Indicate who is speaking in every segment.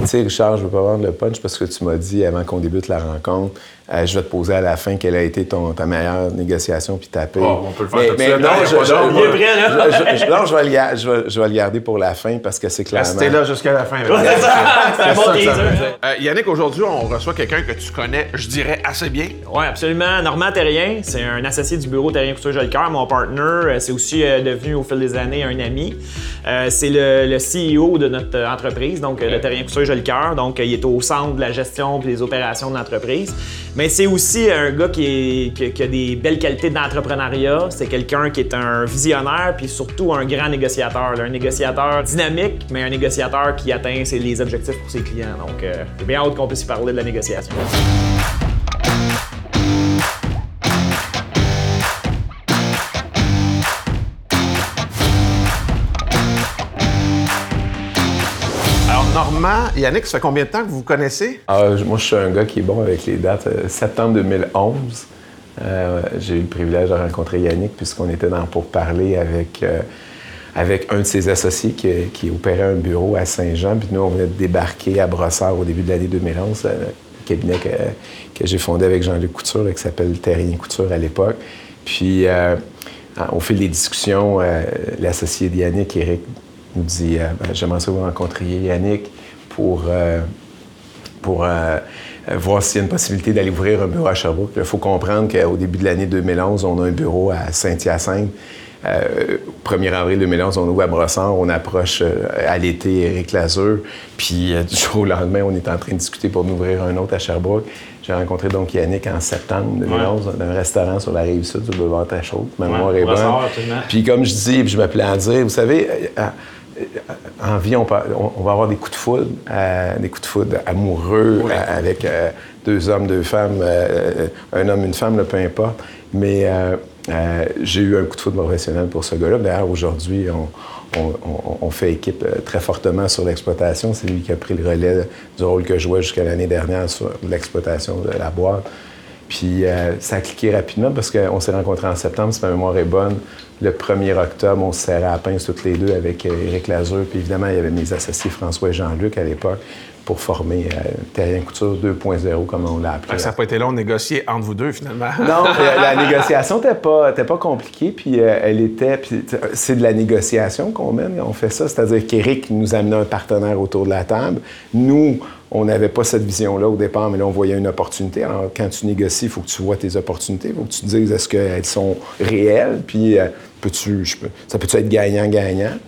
Speaker 1: Tu sais, Richard, je veux pas vendre le punch parce que tu m'as dit avant qu'on débute la rencontre, euh, je vais te poser à la fin quelle a été ton, ta meilleure négociation puis ta paye.
Speaker 2: Oh, on peut le faire suite.
Speaker 1: non, je, non, vais, le, ga- je, vais, je vais le garder pour la fin parce que c'est clairement.
Speaker 2: Restez là jusqu'à la fin.
Speaker 3: C'est bon.
Speaker 2: Euh, Yannick, aujourd'hui, on reçoit quelqu'un que tu connais, je dirais, assez bien.
Speaker 3: Oui, absolument. Normand Terrien, c'est un associé du bureau Terrien Couture Jolicoeur, mon partner. Euh, C'est aussi devenu au fil des années un ami. Euh, c'est le, le CEO de notre entreprise, donc le Terrien Couture Jolicoeur. Donc, euh, il est au centre de la gestion et des opérations de l'entreprise. Mais c'est aussi un gars qui, a des belles qualités d'entrepreneuriat. C'est quelqu'un qui est un visionnaire, puis surtout un grand négociateur. Un négociateur dynamique, mais un négociateur qui atteint ses- les objectifs pour ses clients. Donc, euh, j'ai bien hâte qu'on puisse y parler de la négociation.
Speaker 2: Yannick, ça fait combien de temps que vous vous connaissez?
Speaker 1: Ah, moi, je suis un gars qui est bon avec les dates. Euh, septembre 2011, euh, j'ai eu le privilège de rencontrer Yannick puisqu'on était dans pour parler avec, euh, avec un de ses associés qui, qui opérait un bureau à Saint-Jean. Puis nous, on venait de débarquer à Brossard au début de l'année 2011, euh, le cabinet que, que j'ai fondé avec Jean-Luc Couture, là, qui s'appelle Terrien Couture à l'époque. Puis, au fil des discussions, l'associé de Yannick, Eric, nous dit Ben, J'aimerais ça vous rencontriez Yannick pour, euh, pour euh, voir s'il y a une possibilité d'aller ouvrir un bureau à Sherbrooke. Il faut comprendre qu'au début de l'année 2011, on a un bureau à Saint-Hyacinthe. Euh, 1er avril 2011, on ouvre à Brossard, on approche euh, à l'été Éric Lazur, puis euh, du jour au lendemain, on est en train de discuter pour ouvrir un autre à Sherbrooke. J'ai rencontré donc Yannick en septembre 2011 dans un restaurant sur la rive sud du boulevard Tachereau. Ma mémoire est bonne. Puis comme je dis, puis je m'appelais à dire, vous savez, en vie, on, peut- on- on va avoir des coups de foudre, euh, des coups de foudre amoureux euh, avec euh, deux hommes, deux femmes, un homme, une femme, là, peu importe. Mais j'ai eu un coup de foudre professionnel pour ce gars-là. D'ailleurs, aujourd'hui, on, on- fait équipe très fortement sur l'exploitation. C'est lui qui a pris le relais du rôle que je jouais jusqu'à l'année dernière sur l'exploitation de la boîte. Puis euh, ça a cliqué rapidement parce qu'on s'est rencontrés en septembre, si ma mémoire est bonne. Le 1er octobre, on se serrait à la pince toutes les deux avec euh, Éric Lazur. Puis évidemment, il y avait mes associés François et Jean-Luc à l'époque pour former euh, Terrien Couture 2.0, comme on l'a appelé.
Speaker 2: Ça n'a pas été long de négocier entre vous deux, finalement.
Speaker 1: Non, la négociation n'était pas, était pas compliquée, puis euh, elle était. c'est de la négociation qu'on mène, on fait ça. C'est-à-dire qu'Éric nous amenait un partenaire autour de la table. Nous, on n'avait pas cette vision-là au départ, mais là, on voyait une opportunité. Alors, quand tu négocies, il faut que tu vois tes opportunités. Il faut que tu te dises est-ce qu'elles sont réelles, puis euh, peux-tu, ça peut-tu être gagnant-gagnant?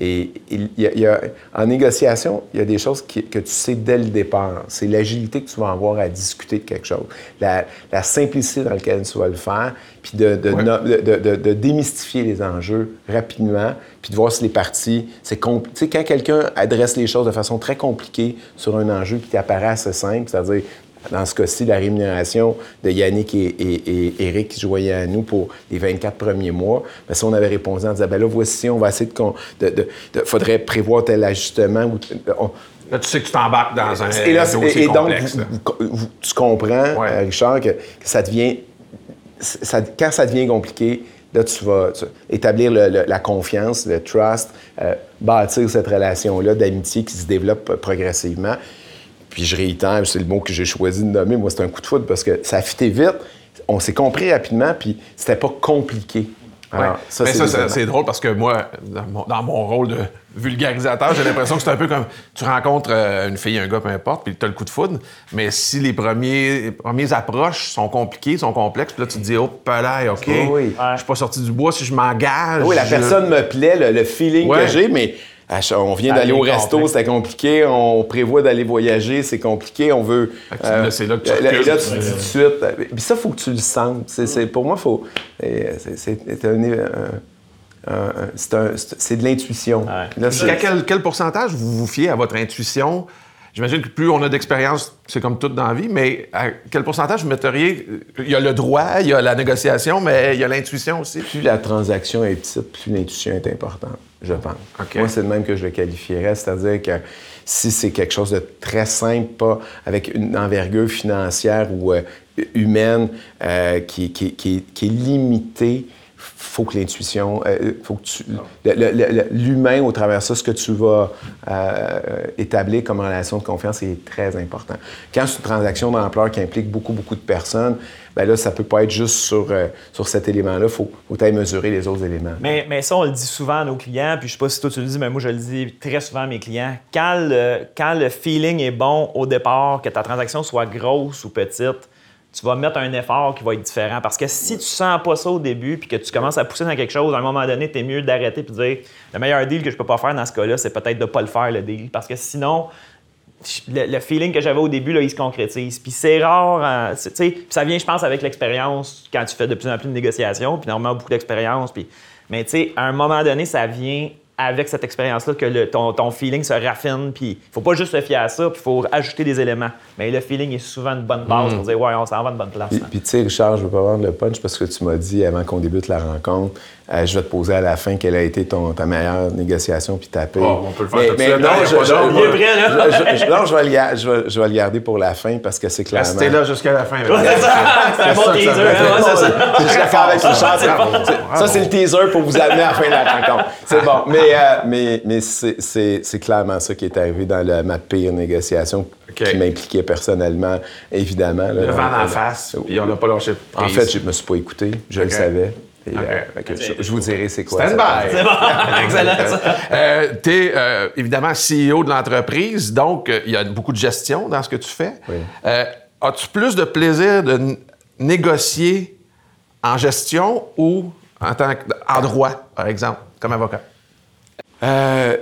Speaker 1: Et il y a- il y a- en négociation, il y a des choses qui- que tu sais dès le départ. C'est l'agilité que tu vas avoir à discuter de quelque chose, la, la simplicité dans laquelle tu vas le faire, puis de, de,
Speaker 2: Ouais.
Speaker 1: no- de- de- de démystifier les enjeux rapidement, puis de voir si les parties... C'est compl- tu sais, quand quelqu'un adresse les choses de façon très compliquée sur un enjeu qui t'apparaît assez simple, c'est-à-dire dans ce cas-ci, la rémunération de Yannick et, et, et Eric qui se joignaient à nous pour les 24 premiers mois, bien, si on avait répondu en disant, ben là, voici, on va essayer de... de, de- de- faudrait prévoir tel ajustement. Ou, on-
Speaker 2: Là, tu sais que tu t'embarques dans un
Speaker 1: et, là,
Speaker 2: dossier
Speaker 1: et- donc,
Speaker 2: complexe.
Speaker 1: vous-
Speaker 2: là.
Speaker 1: vous- vous- tu comprends,
Speaker 2: Ouais.
Speaker 1: euh, Richard, que, que ça devient... ça- quand ça devient compliqué, là, tu vas tu- établir le- le- la confiance, le trust, euh, bâtir cette relation-là d'amitié qui se développe euh, progressivement. Puis je réitère, c'est le mot que j'ai choisi de nommer, moi, c'est un coup de foudre parce que ça a fité vite, on s'est compris rapidement, puis c'était pas compliqué.
Speaker 2: Ouais.
Speaker 1: Ça,
Speaker 2: Mais
Speaker 1: c'est
Speaker 2: ça, c'est- drôle parce que moi, dans mon, dans mon rôle de vulgarisateur, j'ai l'impression que c'est un peu comme tu rencontres euh, une fille, un gars, peu importe, puis tu as le coup de foudre. Mais si les premiers, les premières approches sont compliquées, sont complexes, puis là, tu te dis, oh, palais, OK,
Speaker 1: Oui, oui.
Speaker 2: je suis pas sorti du bois si je m'engage.
Speaker 1: Oui, la
Speaker 2: je-
Speaker 1: personne me plaît, le, le feeling
Speaker 2: Ouais.
Speaker 1: que j'ai, mais on vient
Speaker 3: Ça
Speaker 1: d'aller au resto, c'était compliqué. On prévoit d'aller voyager, c'est compliqué. On veut.
Speaker 2: Là, c'est là que tu
Speaker 1: là,
Speaker 2: recules.
Speaker 1: là, tu dis tout de suite. euh, Puis ça, il faut que tu le sentes. C'est, c'est- pour moi, faut. euh, C'est, c'est- c'est un- c'est c'est- c'est de l'intuition. C'est-
Speaker 2: quel, quel pourcentage vous vous fiez à votre intuition? J'imagine que plus on a d'expérience, c'est comme tout dans la vie, mais à quel pourcentage vous metteriez? Il y a le droit, il y a la négociation, mais il y a l'intuition aussi?
Speaker 1: plus la transaction est petite, plus l'intuition est importante, je pense. Moi, c'est le même que je le qualifierais, c'est-à-dire que si c'est quelque chose de très simple, pas avec une envergure financière ou euh, humaine euh, qui, qui- qui- qui est limitée faut que l'intuition, euh, faut que l'humain au travers de ça, ce que tu vas euh, établir comme relation de confiance est très important. Quand c'est une transaction d'ampleur qui implique beaucoup, beaucoup de personnes, ben là, ça peut pas être juste sur, euh, sur cet élément-là. Faut, faut aller mesurer les autres éléments.
Speaker 3: Mais, mais ça, on le dit souvent à nos clients, puis je sais pas si toi tu le dis, mais moi je le dis très souvent à mes clients. Quand quand le feeling est bon au départ, que ta transaction soit grosse ou petite, tu vas mettre un effort qui va être différent. Parce que si tu sens pas ça au début, puis que tu commences à pousser dans quelque chose, à un moment donné, tu es mieux d'arrêter puis de dire le meilleur deal que je peux pas faire dans ce cas-là, c'est peut-être de pas le faire, le deal. Parce que sinon, le, feeling que j'avais au début, là, il se concrétise. Puis c'est rare, hein, tu sais, ça vient, je pense, avec l'expérience, quand tu fais de plus en plus de négociations, puis normalement beaucoup d'expérience. Puis, mais tu sais, à un moment donné, ça vient avec cette expérience-là que le- ton, ton feeling se raffine. Puis il faut pas juste se fier à ça, puis il faut ajouter des éléments. Mais le feeling est souvent une bonne base pour dire, ouais, on s'en va une bonne place.
Speaker 1: Puis,
Speaker 3: hein.
Speaker 1: puis, tu sais, Richard, je veux pas vendre le punch parce que tu m'as dit avant qu'on débute la rencontre, euh, je vais te poser à la fin quelle a été ton, ta meilleure négociation puis ta paye.
Speaker 2: Oh, on peut le faire
Speaker 1: mais,
Speaker 2: tout
Speaker 1: non, je, vais, le, garder pour la fin parce que c'est clairement.
Speaker 2: Restez là jusqu'à la fin.
Speaker 3: C'est un bon teaser,
Speaker 2: ça
Speaker 3: c'est ça.
Speaker 1: Je suis d'accord avec Richard. c'est- c'est- Ça, c'est le teaser pour vous amener à la fin de la rencontre. C'est bon. Mais, euh, mais, mais c'est- clairement ça qui est arrivé dans le- ma pire négociation qui m'impliquait personnellement, évidemment. là,
Speaker 2: Le vent en face, puis on n'a pas lâché
Speaker 1: En
Speaker 2: prise.
Speaker 1: fait, je me suis pas écouté. Je le savais. Et, euh, que je, je vous dirai c'est quoi.
Speaker 2: Stand by.
Speaker 3: C'est bon, excellent ça.
Speaker 2: Euh, tu es évidemment CEO de l'entreprise, donc euh, il y a beaucoup de gestion dans ce que tu fais.
Speaker 1: Oui.
Speaker 2: Euh, As-tu plus de plaisir de négocier en gestion ou en tant que, en droit, par exemple, comme avocat?
Speaker 1: Euh,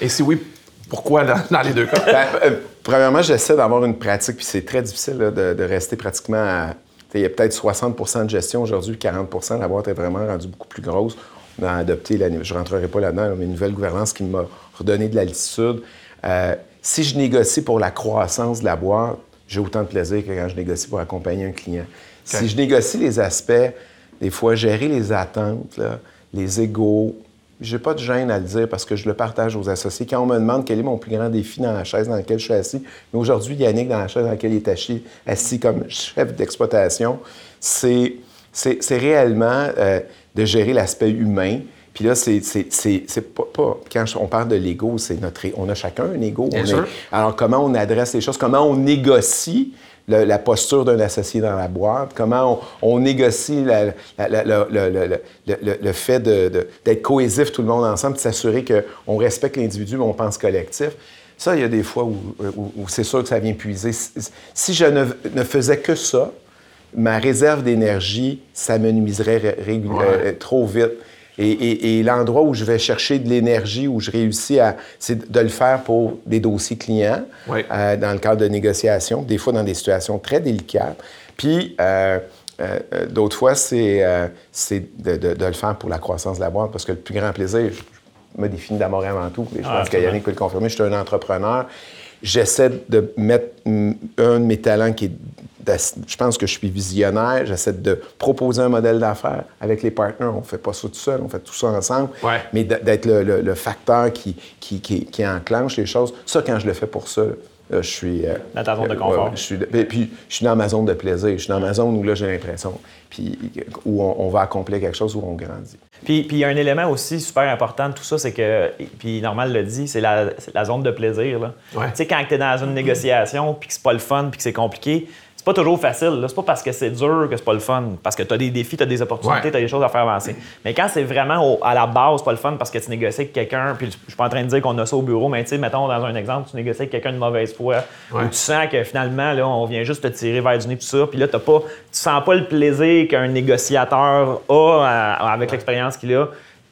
Speaker 2: Et si oui, pourquoi dans, dans les deux cas?
Speaker 1: ben, euh, premièrement, j'essaie d'avoir une pratique, puis c'est très difficile là, de, de rester pratiquement à. Il y a peut-être 60 de gestion aujourd'hui, 40 La boîte est vraiment rendue beaucoup plus grosse. On a adopté, la, je ne rentrerai pas là-dedans, mais une nouvelle gouvernance qui m'a redonné de l'altitude. Euh, si je négocie pour la croissance de la boîte, j'ai autant de plaisir que quand je négocie pour accompagner un client. Si je négocie les aspects, des fois, gérer les attentes, là, les égaux, j'ai pas de gêne à le dire parce que je le partage aux associés. Quand on me demande quel est mon plus grand défi dans la chaise dans laquelle je suis assis, mais aujourd'hui, Yannick, dans la chaise dans laquelle il est assis, assis comme chef d'exploitation, c'est, c'est, c'est réellement euh, de gérer l'aspect humain. Puis là, c'est, c'est, c'est, c'est pas, pas- Quand on parle de l'ego, c'est notre. On a chacun un ego.
Speaker 2: Bien
Speaker 1: On
Speaker 2: sûr.
Speaker 1: alors, comment on adresse les choses, comment on négocie la posture d'un associé dans la boîte, comment on, on négocie la- la- la- le, le- le- le- le- le fait d'être cohésif tout le monde ensemble, de s'assurer qu'on respecte l'individu, mais on pense collectif. Ça, il y a des fois où, où- où c'est sûr que ça vient puiser. Si, je ne, ne faisais que ça, ma réserve d'énergie s'amenuiserait
Speaker 2: Ouais.
Speaker 1: euh, trop vite. Et, et- et l'endroit où je vais chercher de l'énergie, où je réussis à, c'est de le faire pour des dossiers clients, euh, dans le cadre de négociations, des fois dans des situations très délicates. Puis, euh, euh, d'autres fois, c'est c'est de, de- de le faire pour la croissance de la boîte, parce que le plus grand plaisir, je me définis d'amour avant tout, et je
Speaker 3: Ah,
Speaker 1: pense que Yannick peut le confirmer, je suis un entrepreneur. J'essaie de mettre un de mes talents qui est je pense que je suis visionnaire. J'essaie de proposer un modèle d'affaires avec les partenaires. On ne fait pas ça tout seul, on fait tout ça ensemble.
Speaker 2: Ouais.
Speaker 1: Mais d'être le, le- le facteur qui, qui, qui- qui enclenche les choses, ça, quand je le fais pour ça, là, je suis. euh,
Speaker 3: Dans ta zone de
Speaker 1: euh,
Speaker 3: confort.
Speaker 1: ouais, je suis, puis, puis, je suis dans ma zone de plaisir. Je suis dans ma zone où là, j'ai l'impression. Puis où on, on va accomplir quelque chose, où on grandit.
Speaker 3: Puis puis il y a un élément aussi super important de tout ça, c'est que, puis Normal le dit, c'est la, zone de plaisir. là.
Speaker 2: Ouais.
Speaker 3: Tu sais, quand tu es dans une négociation, puis que c'est pas le fun, puis que c'est compliqué, pas toujours facile. C'est pas parce que c'est dur que c'est pas le fun. Parce que tu as des défis, tu as des opportunités,
Speaker 2: Ouais.
Speaker 3: tu as des choses à faire avancer. Mais quand c'est vraiment au- à la base, c'est pas le fun parce que tu négocies avec quelqu'un, puis je suis pas en train de dire qu'on a ça au bureau, mais tu sais, mettons dans un exemple, tu négocies avec quelqu'un de mauvaise foi,
Speaker 2: Ouais.
Speaker 3: où tu sens que finalement, là, on vient juste te tirer vers du nez, tout ça, puis là, t'as pas, tu sens pas le plaisir qu'un négociateur a à- avec l'expérience qu'il a.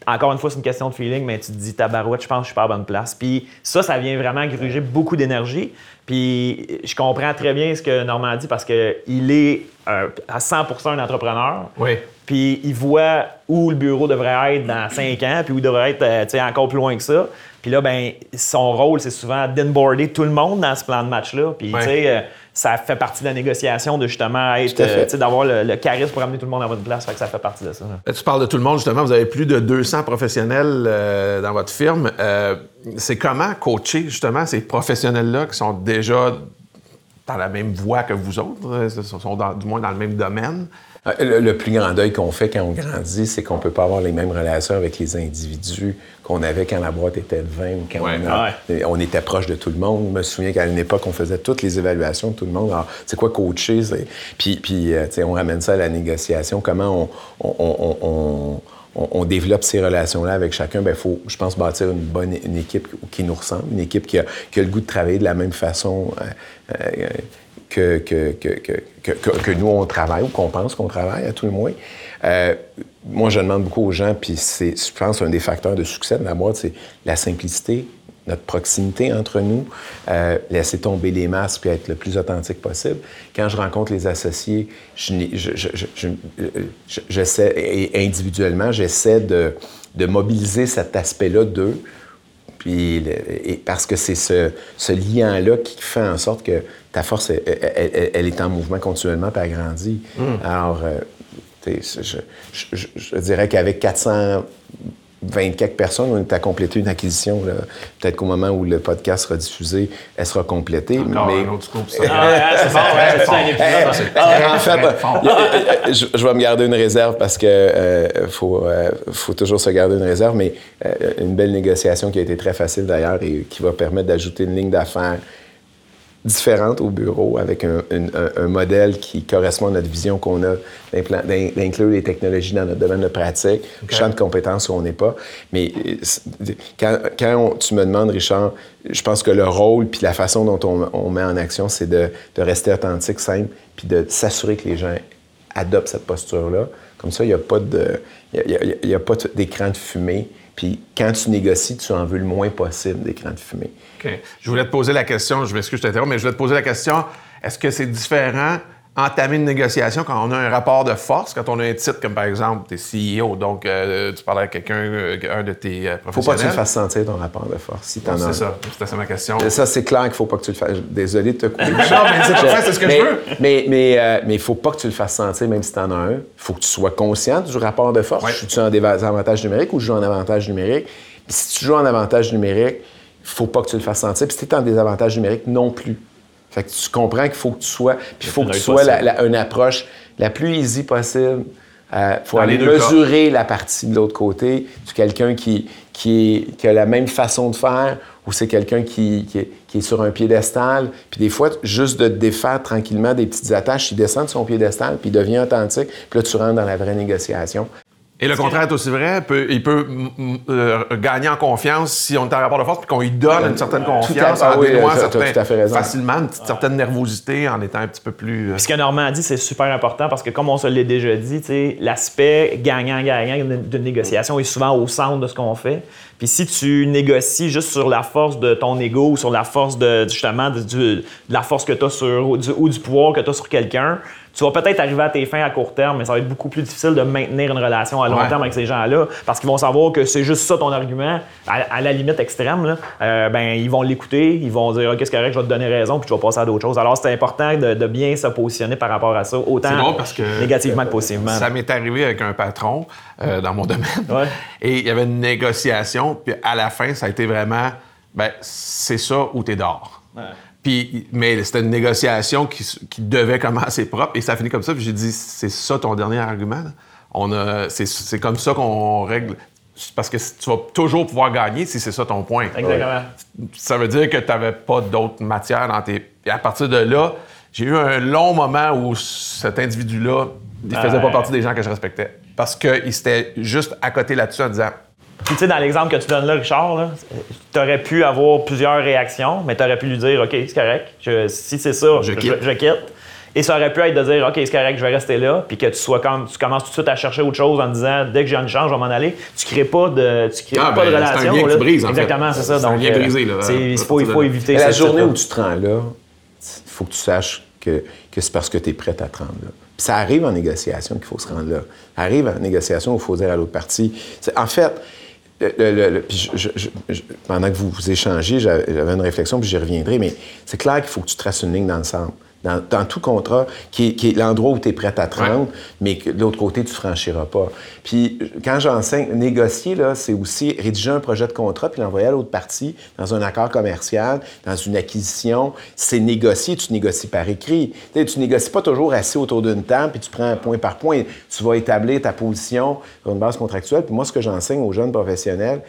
Speaker 3: Encore une fois, c'est une question de feeling, mais tu te dis, tabarouette, je pense que je suis pas à bonne place. Puis ça, ça vient vraiment gruger beaucoup d'énergie. Puis je comprends très bien ce que Normand dit parce qu'il est euh, à 100% un entrepreneur.
Speaker 2: Oui.
Speaker 3: Puis il voit où le bureau devrait être dans cinq ans, puis où il devrait être euh, encore plus loin que ça. Puis là, ben, son rôle, c'est souvent d'inboarder tout le monde dans ce plan de match-là. Puis tu sais, euh, ça fait partie de la négociation de justement être, euh, d'avoir le, le charisme pour amener tout le monde à bonne place. Fait que ça fait partie de ça. là.
Speaker 2: Là, tu parles de tout le monde, justement. Vous avez plus de 200 professionnels euh, dans votre firme. Euh, c'est comment coacher, justement, ces professionnels-là qui sont déjà dans la même voie que vous autres, sont dans- du moins dans le même domaine?
Speaker 1: Euh, Le, le plus grand deuil qu'on fait quand on grandit, c'est qu'on peut pas avoir les mêmes relations avec les individus qu'on avait quand la boîte était 20 ou quand
Speaker 2: Ouais.
Speaker 1: on, a- on était proche de tout le monde. Je me souviens qu'à une époque, on faisait toutes les évaluations de tout le monde. Alors, c'est quoi coacher? C'est- Puis, puis euh, tu sais, on ramène ça à la négociation. Comment on, on- on- on- développe ces relations-là avec chacun? Il faut, je pense, bâtir une bonne une équipe qui nous ressemble, une équipe qui a, qui a le goût de travailler de la même façon euh, euh, que, que- que- que nous, on travaille ou qu'on pense qu'on travaille, à tout le moins. Euh, moi, je demande beaucoup aux gens, puis c'est, je pense, un des facteurs de succès de la boîte, c'est la simplicité, notre proximité entre nous, euh, laisser tomber les masques puis être le plus authentique possible. Quand je rencontre les associés, je- je- je- et individuellement, j'essaie de, de mobiliser cet aspect-là d'eux puis et parce que c'est ce, ce lien-là qui fait en sorte que ta force, elle, elle- elle- elle est en mouvement continuellement puis elle grandit. Alors, euh, je, je- je- je dirais qu'avec 420 quelques personnes, on est à compléter une acquisition. là. Peut-être qu'au moment où le podcast sera diffusé, elle sera complétée.
Speaker 2: Encore
Speaker 1: mais...
Speaker 2: un autre scoop, ça.
Speaker 1: En fait, a- je, je vais me garder une réserve parce que euh, faut, euh, faut toujours se garder une réserve, mais euh, une belle négociation qui a été très facile d'ailleurs et qui va permettre d'ajouter une ligne d'affaires différente au bureau avec un, une- un- un modèle qui correspond à notre vision qu'on a d'inclure les technologies dans notre domaine de pratique, champ de compétences où on n'est pas. Mais euh, quand, quand on- tu me demandes, Richard, je pense que le rôle puis la façon dont on, on met en action, c'est de, de rester authentique, simple, puis de s'assurer que les gens adoptent cette posture-là. Comme ça, il n'y a pas de- y a- y a- il y a pas d'écran de fumée. Puis quand tu négocies, tu en veux le moins possible d'écran de fumée.
Speaker 2: OK. Je voulais te poser la question, je m'excuse, je t'interromps, mais je voulais te poser la question est-ce que c'est différent entamer une négociation quand on a un rapport de force, quand on a un titre comme par exemple, tu es CEO, donc euh, tu parles avec quelqu'un, euh, un de tes euh,
Speaker 1: Faut pas
Speaker 2: professionnels.
Speaker 1: que tu le fasses sentir ton rapport de force. Si t'en as un.
Speaker 2: C'est ça, c'était ça ma question.
Speaker 1: Et Ça, c'est clair qu'il faut pas que tu le fasses. Désolé de te couper.
Speaker 2: Non, mais c'est parfait, c'est ce que je
Speaker 1: mais,
Speaker 2: veux.
Speaker 1: Mais mais euh, mais il faut pas que tu le fasses sentir, même si tu en as un. Il faut que tu sois conscient du rapport de force.
Speaker 2: Ouais.
Speaker 1: Je suis en désavantage numérique ou je joue en avantage numérique? Puis si tu joues en avantage numérique, il faut pas que tu le fasses sentir. Puis si tu es en désavantage numérique, non plus. Fait que tu comprends qu'il faut que tu sois... Puis il faut que tu sois la- la- une approche la plus easy possible. Il faut
Speaker 2: Dans
Speaker 1: aller
Speaker 2: cas.
Speaker 1: mesurer la partie de l'autre côté. Tu quelqu'un qui, qui, a la même façon de faire ou c'est quelqu'un qui, qui est, qui est sur un piédestal. Puis des fois, juste de te défaire tranquillement des petites attaches, il descend de son piédestal, puis il devient authentique. Puis là, tu rentres dans la vraie négociation.
Speaker 2: Et le contraire est aussi vrai. peut- il peut mm, mm, euh, gagner en confiance si on est en rapport de force puis qu'on lui donne une certaine
Speaker 1: Tout à-
Speaker 2: confiance
Speaker 1: ah
Speaker 2: en
Speaker 1: oui,
Speaker 2: dénouant
Speaker 1: t'as- t'as
Speaker 2: certains-
Speaker 1: tout à fait raison.
Speaker 2: facilement une petite certaine nervosité en étant un petit peu plus. euh,
Speaker 3: ce que Normand a dit, c'est super important parce que, comme on se l'a déjà dit, tu sais, l'aspect gagnant-gagnant d'une négociation est souvent au centre de ce qu'on fait. Puis si tu négocies juste sur la force de ton ego ou sur la force de, justement, de, la force que tu as sur, ou du, ou du pouvoir que tu as sur quelqu'un, tu vas peut-être arriver à tes fins à court terme, mais ça va être beaucoup plus difficile de maintenir une relation à long
Speaker 2: Ouais.
Speaker 3: terme avec ces gens-là parce qu'ils vont savoir que c'est juste ça ton argument, à, à la limite extrême. Là, Euh, ben, ils vont l'écouter, ils vont dire Ok, c'est correct, je vais te donner raison, puis tu vas passer à d'autres choses. Alors, c'est important de, de bien se positionner par rapport à ça, autant
Speaker 2: parce que-
Speaker 3: négativement que positivement.
Speaker 2: Ça m'est arrivé avec un patron euh, dans mon domaine.
Speaker 3: Ouais.
Speaker 2: Et il y avait une négociation, puis à la fin, ça a été vraiment ben, c'est ça ou t'es dehors. Puis, mais c'était une négociation qui, qui devait commencer propre et ça a fini comme ça. Puis j'ai dit, c'est ça ton dernier argument? là? On a, c'est, c'est comme ça qu'on règle. Parce que tu vas toujours pouvoir gagner si c'est ça ton point.
Speaker 3: Exactement.
Speaker 2: Ça veut dire que tu n'avais pas d'autres matières dans tes. Et à partir de là, j'ai eu un long moment où cet individu-là, il faisait pas partie des gens que je respectais. Parce qu'il s'était juste à côté là-dessus en disant
Speaker 3: Puis, tu sais, dans l'exemple que tu donnes là, Richard, tu aurais pu avoir plusieurs réactions, mais tu aurais pu lui dire OK, c'est correct, je- si c'est ça,
Speaker 2: Je
Speaker 3: je,
Speaker 2: quitte.
Speaker 3: je quitte. Et ça aurait pu être de dire OK, c'est correct, je vais rester là, puis que tu sois comme tu commences tout de suite à chercher autre chose en disant dès que j'ai une chance, je vais m'en aller. Tu crées pas de, tu crées
Speaker 2: Ah,
Speaker 3: pas
Speaker 2: ben,
Speaker 3: de
Speaker 2: c'est un
Speaker 3: relation.
Speaker 2: lien que
Speaker 3: là.
Speaker 2: tu brises, en fait.
Speaker 3: Exactement, c'est ça.
Speaker 2: C'est un
Speaker 3: Donc,
Speaker 2: lien
Speaker 3: euh,
Speaker 2: brisé, là,
Speaker 3: c'est-
Speaker 2: à
Speaker 3: il faut, il faut éviter
Speaker 1: Mais la journée où tu te rends là, il faut que tu saches que, que c'est parce que tu es prête à te rendre là. Puis ça arrive en négociation qu'il faut se rendre là. Ça arrive en négociation où il faut dire à l'autre partie. c'est- En fait, pendant que vous échangez, j'avais une réflexion, puis j'y reviendrai, mais c'est clair qu'il faut que tu traces une ligne dans le sable. Dans, dans tout contrat, qui est, qui est l'endroit où tu es prêt à te rendre, mais que de l'autre côté, tu franchiras pas. Puis quand j'enseigne, négocier, là, c'est aussi rédiger un projet de contrat puis l'envoyer à l'autre partie dans un accord commercial, dans une acquisition. C'est négocier, tu négocies par écrit. Tu tu négocies pas toujours assis autour d'une table puis tu prends un point par point. Tu vas établir ta position sur une base contractuelle. Puis moi, ce que j'enseigne aux jeunes professionnels,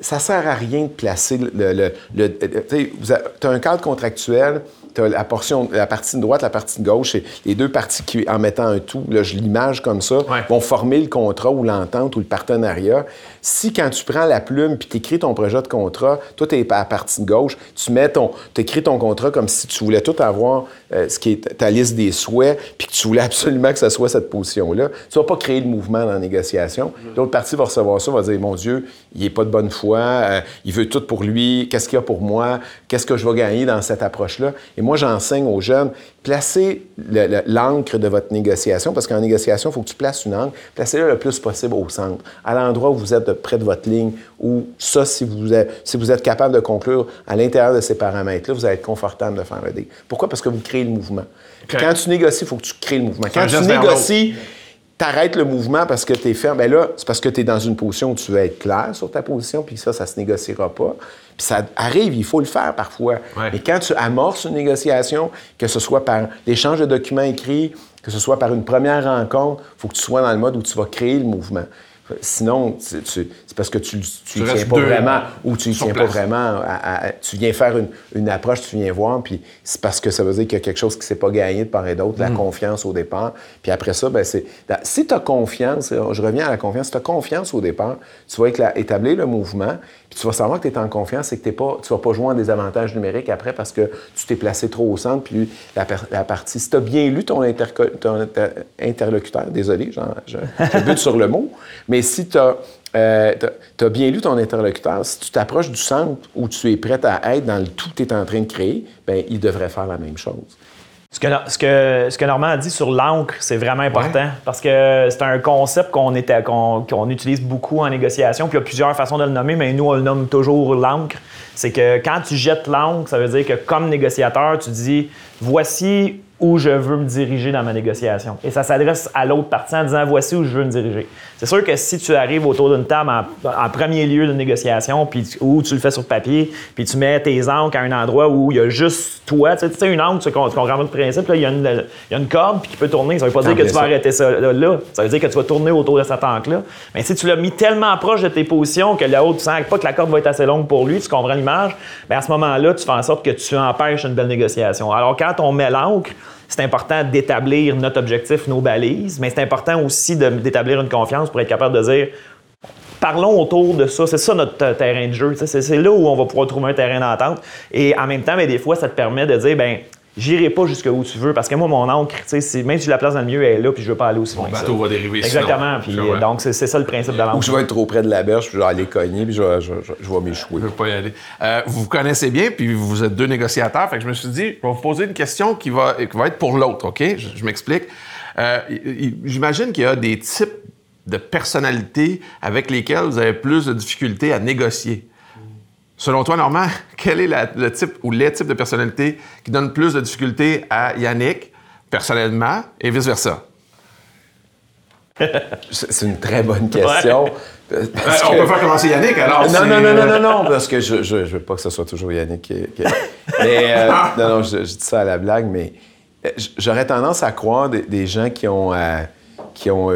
Speaker 1: ça sert à rien de placer le. le, le- tu as un cadre contractuel, tu as la portion, la partie de droite, la partie de gauche, et les deux parties qui, en mettant un tout, là, je l'image comme ça,
Speaker 2: Ouais.
Speaker 1: vont former le contrat ou l'entente ou le partenariat. Si quand tu prends la plume puis tu écris ton projet de contrat, toi, tu es à la partie de gauche, tu mets ton, écris ton contrat comme si tu voulais tout avoir, euh, ce qui est ta liste des souhaits, puis que tu voulais absolument que ce soit cette position-là. Tu vas pas créer le mouvement dans la négociation. L'autre partie va recevoir ça, va dire, mon Dieu, il est pas de bonne foi, euh, il veut tout pour lui, qu'est-ce qu'il y a pour moi, qu'est-ce que je vais gagner dans cette approche-là? Et moi, j'enseigne aux jeunes, placez le- le- l'encre de votre négociation, parce qu'en négociation, il faut que tu places une encre, placez-la le plus possible au centre, à l'endroit où vous êtes de près de votre ligne, où ça, si vous êtes, si vous êtes capable de conclure à l'intérieur de ces paramètres-là, vous allez être confortable de faire le deal. Pourquoi? Parce que vous créez le mouvement. Quand tu négocies, il faut que tu crées le mouvement. Quand tu négocies, t'arrêtes le mouvement parce que tu es ferme. Ben là, c'est parce que tu es dans une position où tu veux être clair sur ta position, puis ça, ça se négociera pas. Puis ça arrive, il faut le faire parfois.
Speaker 2: Ouais.
Speaker 1: Mais quand tu amorces une négociation, que ce soit par l'échange de documents écrits, que ce soit par une première rencontre, il faut que tu sois dans le mode où tu vas créer le mouvement. Sinon, c'est parce que tu ne tiens pas vraiment ou tu tiens pas vraiment. à- à- tu viens faire une, une approche, tu viens voir, puis c'est parce que ça veut dire qu'il y a quelque chose qui ne s'est pas gagné de part et d'autre, la
Speaker 2: Mm.
Speaker 1: confiance au départ. Puis après ça, ben, c'est. Si tu as confiance, je reviens à la confiance, si tu as confiance au départ, tu vas établir le mouvement, tu vas savoir que tu es en confiance et que t'es pas, tu ne vas pas jouer en désavantage numérique après parce que tu t'es placé trop au centre, puis la, la partie. Si tu as bien lu ton, interlocuteur, désolé, je, je bute sur le mot, mais si tu as. as bien lu ton interlocuteur. Si tu t'approches du centre où tu es prêt à être dans le tout que tu es en train de créer, ben il devrait faire la même chose.
Speaker 3: Ce que, ce, que, ce que Normand a dit sur l'encre, c'est vraiment important parce que c'est un concept qu'on était- qu'on qu'on utilise beaucoup en négociation. Puis il y a plusieurs façons de le nommer, mais nous, on le nomme toujours l'encre. C'est que quand tu jettes l'encre, ça veut dire que comme négociateur, tu dis voici où je veux me diriger dans ma négociation. Et ça s'adresse à l'autre partie en disant voici où je veux me diriger. C'est sûr que si tu arrives autour d'une table en, en premier lieu de négociation, puis ou tu le fais sur papier, puis tu mets tes encres à un endroit où il y a juste toi, tu sais, tu sais, une encre, tu comprends le principe, là, il y, a une- il y a une corde puis qui peut tourner. Ça veut pas dire que
Speaker 1: bien
Speaker 3: tu vas
Speaker 1: ça.
Speaker 3: arrêter ça là, là. Ça veut dire que tu vas tourner autour de cette encre-là. Mais si tu l'as mis tellement proche de tes positions que là-haut, tu sens pas que la corde va être assez longue pour lui, tu comprends l'image, bien à ce moment-là, tu fais en sorte que tu empêches une belle négociation. Alors quand on met l'encre, c'est important d'établir notre objectif, nos balises, mais c'est important aussi d'établir une confiance pour être capable de dire parlons autour de ça. C'est ça notre euh, terrain de jeu. C'est là où on va pouvoir trouver un terrain d'entente. Et en même temps, ben, des fois, ça te permet de dire, ben, j'irai pas jusque où tu veux. Parce que moi, mon encre, tu sais, c'est- même si la place dans le milieu elle est là, puis je veux pas aller aussi loin. Ça.
Speaker 2: bateau va dériver
Speaker 3: Exactement.
Speaker 2: sinon.
Speaker 3: Puis, donc, c'est c'est ça le principe de
Speaker 1: Ou
Speaker 3: l'encre.
Speaker 1: je vais être trop près de la berge, puis je vais aller cogner, puis je vais, je, je- je vais m'échouer.
Speaker 2: Je veux pas y aller. Euh, vous vous connaissez bien, puis vous êtes deux négociateurs. Fait que je me suis dit, je vais vous poser une question qui va, qui va être pour l'autre, OK? Je, je m'explique. Euh, y- y- J'imagine qu'il y a des types de personnalités avec lesquelles vous avez plus de difficultés à négocier. Selon toi, Normand, quel est la- le type ou les types de personnalités qui donnent plus de difficultés à Yannick, personnellement, et vice-versa?
Speaker 1: C'est une très bonne question. Parce
Speaker 2: Euh, on
Speaker 1: que-
Speaker 2: peut faire commencer Yannick, alors.
Speaker 1: Non, non, non, non, non, non, parce que je, je, je veux pas que ce soit toujours Yannick qui. qui- Mais, euh, non, non, je, je dis ça à la blague, mais euh, j'aurais tendance à croire des, des gens qui ont, euh, qui ont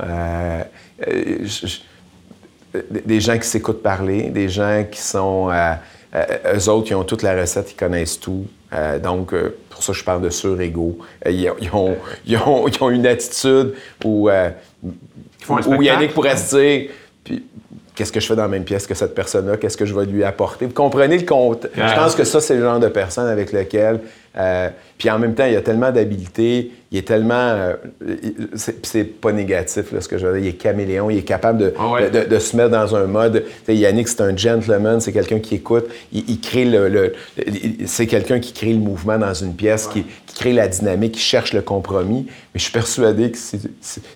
Speaker 1: un. Euh, je- des- des gens qui s'écoutent parler, des gens qui sont. Euh, euh, eux autres, qui ont toute la recette, ils connaissent tout. Euh, donc, euh, pour ça, je parle de surego. Euh, ils, ont, ils, ont, ils, ont, ils ont une attitude où, euh, où. Yannick pourrait se dire puis, qu'est-ce que je fais dans la même pièce que cette personne-là, qu'est-ce que je vais lui apporter? Vous comprenez le compte. Je pense que ça, c'est le genre de personne avec lequel. euh, puis en même temps, il a tellement d'habileté, il est tellement. euh, c'est pas négatif, là, ce que je veux dire. Il est caméléon, il est capable de,
Speaker 2: Ah ouais.
Speaker 1: de, de se mettre dans un mode. Yannick, c'est un gentleman, c'est quelqu'un qui écoute, il, il crée le. c'est quelqu'un qui crée le mouvement dans une pièce, qui, qui crée la dynamique, qui cherche le compromis. Mais je suis persuadé que c'est.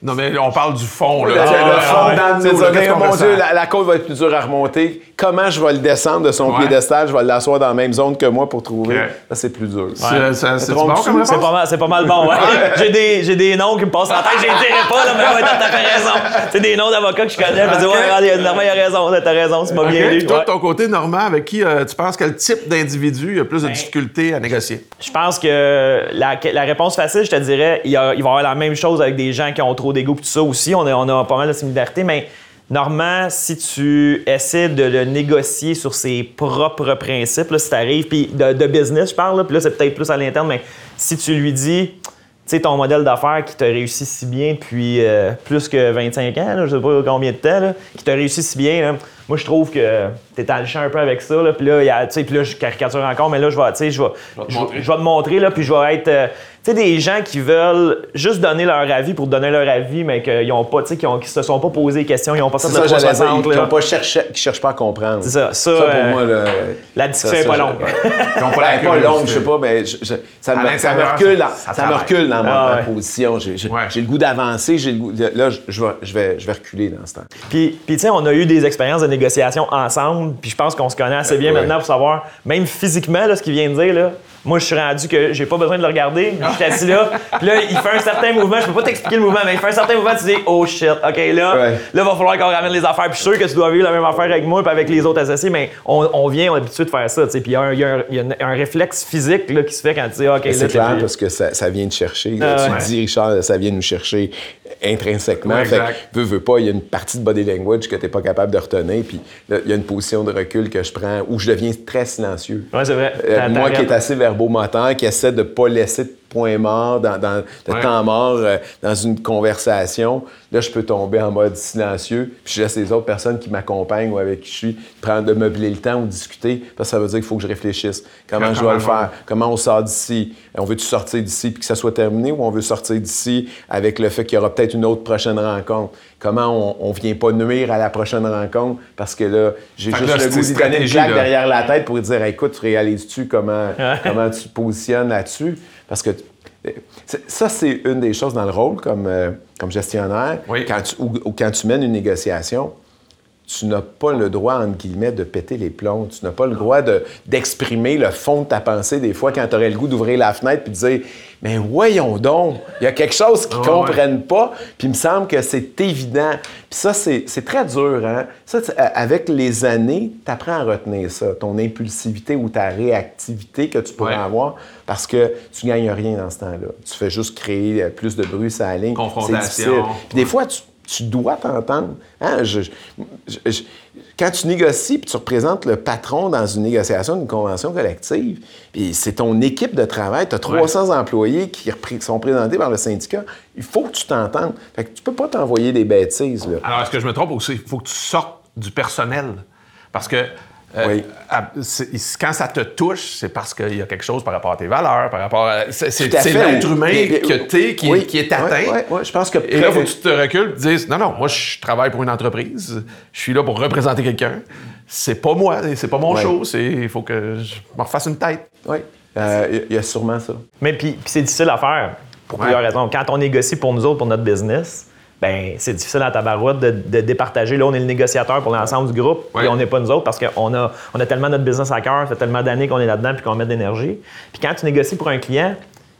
Speaker 2: Non, mais on parle du fond, là.
Speaker 1: le,
Speaker 2: Ah,
Speaker 1: le
Speaker 2: ouais,
Speaker 1: fond
Speaker 2: ouais.
Speaker 1: dans
Speaker 2: ça, qu'on
Speaker 1: mon? Dieu, la, la côte va être plus dure à remonter. Comment je vais le descendre de son
Speaker 2: Ouais.
Speaker 1: piédestal, je vais l'asseoir dans la même zone que moi pour trouver.
Speaker 2: Ok.
Speaker 1: Ça, c'est plus dur.
Speaker 2: C'est- C'est bon?
Speaker 3: C'est pas mal, c'est pas mal bon, ouais. j'ai, des, j'ai des noms qui me passent en tête, je les dirai pas, là, mais ouais, t'as, raison. C'est des noms d'avocats que je connais, je me dis, ouais, Normand, il a raison, t'as raison, tu m'as bien lu.
Speaker 2: Toi,
Speaker 3: Ouais.
Speaker 2: de ton côté, Normand, avec qui euh, tu penses quel type d'individu a
Speaker 3: Ben,
Speaker 2: plus de difficultés à négocier?
Speaker 3: Je pense que la, la réponse facile, je te dirais, il, y a- il va y avoir la même chose avec des gens qui ont trop d'ego et tout ça aussi. On a, on a pas mal de similarités, mais Normand, si tu essaies de le négocier sur ses propres principes, si tu arrives, puis de, business, je parle, puis là, c'est peut-être plus à l'interne, mais si tu lui dis, tu sais, ton modèle d'affaires qui t'a réussi si bien depuis euh, plus que 25 ans, là, je sais pas combien de temps, qui t'a réussi si bien, là, moi, je trouve que t'es dans le champ un peu avec ça, là, puis là, il y a- tu sais, puis là, je caricature encore, mais là, je vais, tu sais, je vais, je- vais te montrer, là, puis je vais être, euh, tu sais, des gens qui veulent juste donner leur avis pour donner leur avis, mais qu'ils ont pas, tu sais, qui, ont- qui se sont pas posé des questions, ils ont pas
Speaker 1: C'est
Speaker 3: de
Speaker 1: ça, j'allais dire.
Speaker 3: 360,
Speaker 1: Ils ne pas cherché, qui cherchent pas à comprendre.
Speaker 3: C'est ça, ça,
Speaker 1: pour
Speaker 3: euh,
Speaker 1: moi, le-
Speaker 3: la discussion
Speaker 1: ça,
Speaker 3: est pas
Speaker 1: ça,
Speaker 3: longue.
Speaker 1: je-
Speaker 2: Ils ont la
Speaker 1: pas
Speaker 2: curiosité.
Speaker 1: longue, je sais pas, mais je- je- ça, me, ça me recule, dans,
Speaker 2: ça- ça
Speaker 1: ça me recule dans ma,
Speaker 3: Ah
Speaker 1: ma
Speaker 3: ouais.
Speaker 1: position. J'ai
Speaker 2: Ouais.
Speaker 1: le goût d'avancer. j'ai le goût de- Là, je, je vais, je, vais, je vais reculer dans ce temps.
Speaker 3: Puis, puis tu sais, on a eu des expériences de ensemble, puis je pense qu'on se connaît assez bien maintenant pour savoir, même physiquement, là, ce qu'il vient de dire, là, moi, je suis rendu que j'ai pas besoin de le regarder, je suis assis là, puis là, il fait un certain mouvement, je peux pas t'expliquer le mouvement, mais il fait un certain mouvement, tu dis, oh shit, OK, là,
Speaker 1: Ouais.
Speaker 3: là, va falloir qu'on ramène les affaires, puis je suis sûr que tu dois vivre la même affaire avec moi, puis avec les autres associés, mais on, on vient, on est habitué de faire ça, tu sais, puis il y a, un, il y a un- il y a un- un réflexe physique là, qui se fait quand tu dis, OK, là,
Speaker 1: C'est clair parce que ça, ça vient te chercher.
Speaker 3: Ah
Speaker 1: tu
Speaker 3: ouais.
Speaker 1: dis, Richard, ça vient nous chercher intrinsèquement.
Speaker 2: Ouais,
Speaker 1: fait
Speaker 2: exact.
Speaker 1: que, veux, veux pas, il y a une partie de body language que tu n'es pas capable de retenir. Puis là, il y a une position de recul que je prends où je deviens très silencieux.
Speaker 3: Ouais, c'est vrai.
Speaker 1: Euh, moi qui est assez verbomoteur, qui essaie de pas laisser point mort, dans, dans- de
Speaker 2: Ouais.
Speaker 1: temps mort euh, dans une conversation, là, je peux tomber en mode silencieux, puis je laisse les autres personnes qui m'accompagnent ou avec qui je suis prendre de meubler le temps ou discuter, parce que ça veut dire qu'il faut que je réfléchisse. Comment je vais le faire? Comment on sort d'ici? On veut-tu sortir d'ici puis que ça soit terminé ou on veut sortir d'ici avec le fait qu'il y aura peut-être une autre prochaine rencontre? Comment on, on vient pas nuire à la prochaine rencontre? Parce que là, j'ai juste
Speaker 2: là,
Speaker 1: le goût d'y donner une claque derrière la tête pour dire écoute, tu réalises-tu comment, comment tu te positionnes là-dessus? Parce que ça, c'est une des choses dans le rôle comme, euh, comme gestionnaire.
Speaker 2: Oui.
Speaker 1: Quand tu, ou, ou quand tu mènes une négociation, tu n'as pas le droit, entre guillemets, de péter les plombs. Tu n'as pas le droit de- d'exprimer le fond de ta pensée des fois quand tu aurais le goût d'ouvrir la fenêtre puis de dire Mais voyons donc, il y a quelque chose qu'ils ne
Speaker 2: ouais.
Speaker 1: comprennent pas, puis il me semble que c'est évident. Puis ça, c'est très dur. Hein? Ça, avec les années, tu apprends à retenir ça, ton impulsivité ou ta réactivité que tu pourrais
Speaker 2: Ouais.
Speaker 1: avoir, parce que tu gagnes rien dans ce temps-là. Tu fais juste créer euh, plus de bruit sur la ligne.
Speaker 2: Confrontation.
Speaker 1: Difficile. Puis des fois, tu, tu dois t'entendre. Hein, je- je- je- je- quand tu négocies puis tu représentes le patron dans une négociation d'une convention collective, puis c'est ton équipe de travail, tu as 300 employés qui sont présentés par le syndicat, il faut que tu t'entendes. Fait que tu peux pas t'envoyer des bêtises. Là.
Speaker 2: Alors, est-ce que je me trompe aussi? Il faut que tu sortes du personnel? Parce que euh,
Speaker 1: Oui.
Speaker 2: à- c'est- quand ça te touche, c'est parce qu'il y a quelque chose par rapport à tes valeurs, par rapport à. C'est l'être humain
Speaker 1: Mais- mais-
Speaker 2: que t'es qui,
Speaker 1: oui.
Speaker 2: qui est atteint.
Speaker 1: Je pense que
Speaker 2: Et là, il faut que tu te recules et te dises Non, non, moi, je travaille pour une entreprise. Je suis là pour représenter quelqu'un. C'est pas moi, c'est pas mon show. Il faut que je me refasse une tête.
Speaker 1: Oui, Euh, il y a- il y a sûrement ça.
Speaker 3: Mais puis, c'est difficile à faire pour
Speaker 2: Ouais.
Speaker 3: plusieurs raisons. Quand on négocie pour nous autres, pour notre business, ben c'est difficile à tabarouette de, de départager. Là, on est le négociateur pour l'ensemble du groupe,
Speaker 2: Ouais.
Speaker 3: et on n'est pas nous autres parce qu'on a, on a tellement notre business à cœur, ça fait tellement d'années qu'on est là-dedans puis qu'on met de l'énergie. Puis quand tu négocies pour un client,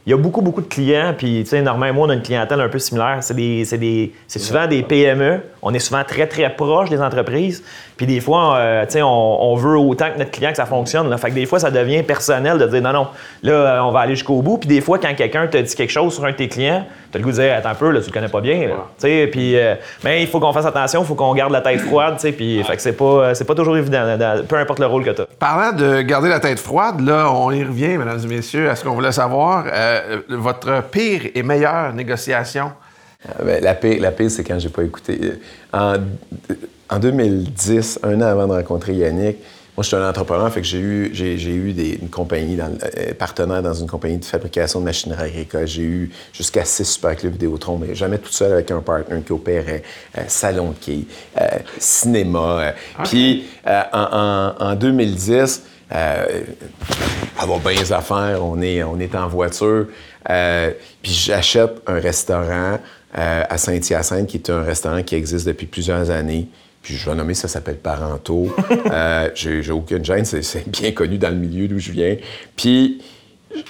Speaker 3: il y a beaucoup, beaucoup de clients, puis tu sais, Normand et moi, on a une clientèle un peu similaire. C'est, des, c'est, des, c'est souvent des PME. On est souvent très, très proche des entreprises. Puis des fois, euh, tu sais, on, on veut autant que notre client que ça fonctionne. Là. Fait que des fois, ça devient personnel de dire non, non, là, euh, on va aller jusqu'au bout. Puis des fois, quand quelqu'un te dit quelque chose sur un de tes clients, tu as le goût de dire attends un peu, là, tu le connais pas bien. là. Tu sais, puis, euh, mais il faut qu'on fasse attention, il faut qu'on garde la tête froide. tu sais, Puis, fait que c'est pas, c'est pas toujours évident, dans- peu importe le rôle que tu as.
Speaker 2: Parlant de garder la tête froide, là, on y revient, mesdames et messieurs, à ce qu'on voulait savoir. Euh, votre pire et meilleure négociation?
Speaker 1: Euh, ben, la pire, la pire, c'est quand j'ai pas écouté. Euh, En, en 2010, un an avant de rencontrer Yannick, moi, je suis un entrepreneur, fait que j'ai eu, j'ai, j'ai eu des, une compagnie, dans, euh, partenaire dans une compagnie de fabrication de machinerie agricole. J'ai eu jusqu'à six super clubs Vidéotron, mais jamais tout seul avec un partner qui opérait euh, salon de quai, euh, cinéma. euh. Puis, en, en- en 2010, euh, ça va bien les affaires, on est, on est en voiture. puis j'achète un restaurant à Saint-Hyacinthe, qui est un restaurant qui existe depuis plusieurs années. Puis je vais nommer, ça s'appelle Parento. euh, j'ai, aucune gêne, c'est, bien connu dans le milieu d'où je viens. Puis